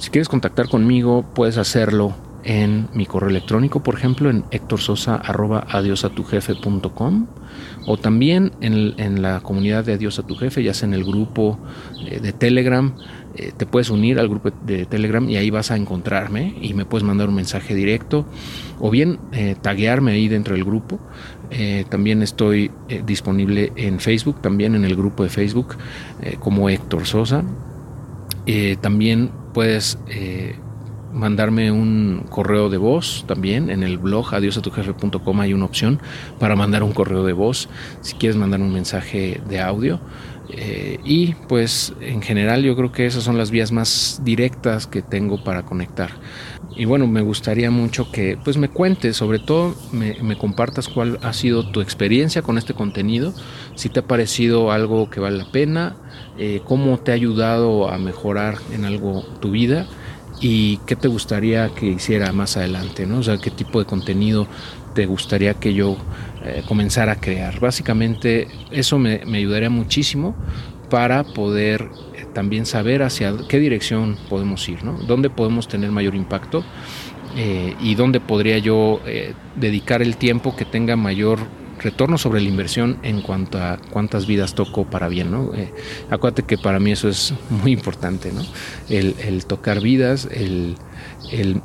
Si quieres contactar conmigo, puedes hacerlo en mi correo electrónico, por ejemplo, en hectorsosa.adiosatujefe.com o también en, la comunidad de Adiós a tu Jefe, ya sea en el grupo eh, de Telegram. Eh, te puedes unir al grupo de Telegram y ahí vas a encontrarme y me puedes mandar un mensaje directo o bien eh, taguearme ahí dentro del grupo. también estoy disponible en Facebook, también en el grupo de Facebook como Héctor Sosa. también puedes mandarme un correo de voz también. En el blog adiosatujefe.com hay una opción para mandar un correo de voz si quieres mandar un mensaje de audio. Eh, y pues en general yo creo que esas son las vías más directas que tengo para conectar. Y bueno me gustaría mucho que pues me cuentes sobre todo me, compartas cuál ha sido tu experiencia con este contenido si te ha parecido algo que vale la pena eh, cómo te ha ayudado a mejorar en algo tu vida y qué te gustaría que hiciera más adelante, ¿no? O sea, qué tipo de contenido te gustaría que yo eh, comenzara a crear. Básicamente eso me, ayudaría muchísimo para poder eh, también saber hacia qué dirección podemos ir, ¿no? Dónde podemos tener mayor impacto eh, y dónde podría yo dedicar el tiempo que tenga mayor retorno sobre la inversión en cuanto a cuántas vidas toco para bien, ¿no? Eh, acuérdate que para mí eso es muy importante, ¿no? El, tocar vidas, el,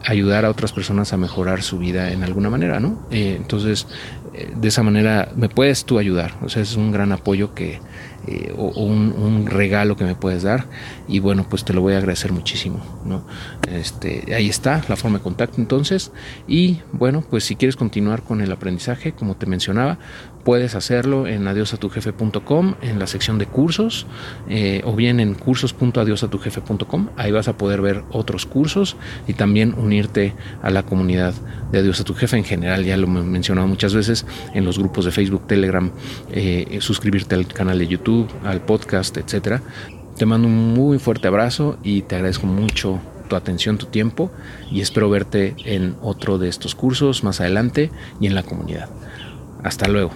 ayudar a otras personas a mejorar su vida en alguna manera, ¿no? Eh, entonces, eh, de esa manera me puedes tú ayudar, o sea, es un gran apoyo que, eh, o, un, regalo que me puedes dar y bueno pues te lo voy a agradecer muchísimo ¿no? este, ahí está la forma de contacto entonces y bueno pues si quieres continuar con el aprendizaje como te mencionaba puedes hacerlo en adiosatujefe.com en la sección de cursos eh, o bien en cursos.adiosatujefe.com ahí vas a poder ver otros cursos y también unirte a la comunidad de Adiós a tu jefe en general ya lo he mencionado muchas veces en los grupos de Facebook Telegram eh, suscribirte al canal de YouTube al podcast etcétera te mando un muy fuerte abrazo y te agradezco mucho tu atención, tu tiempo y espero verte en otro de estos cursos más adelante y en la comunidad. Hasta luego.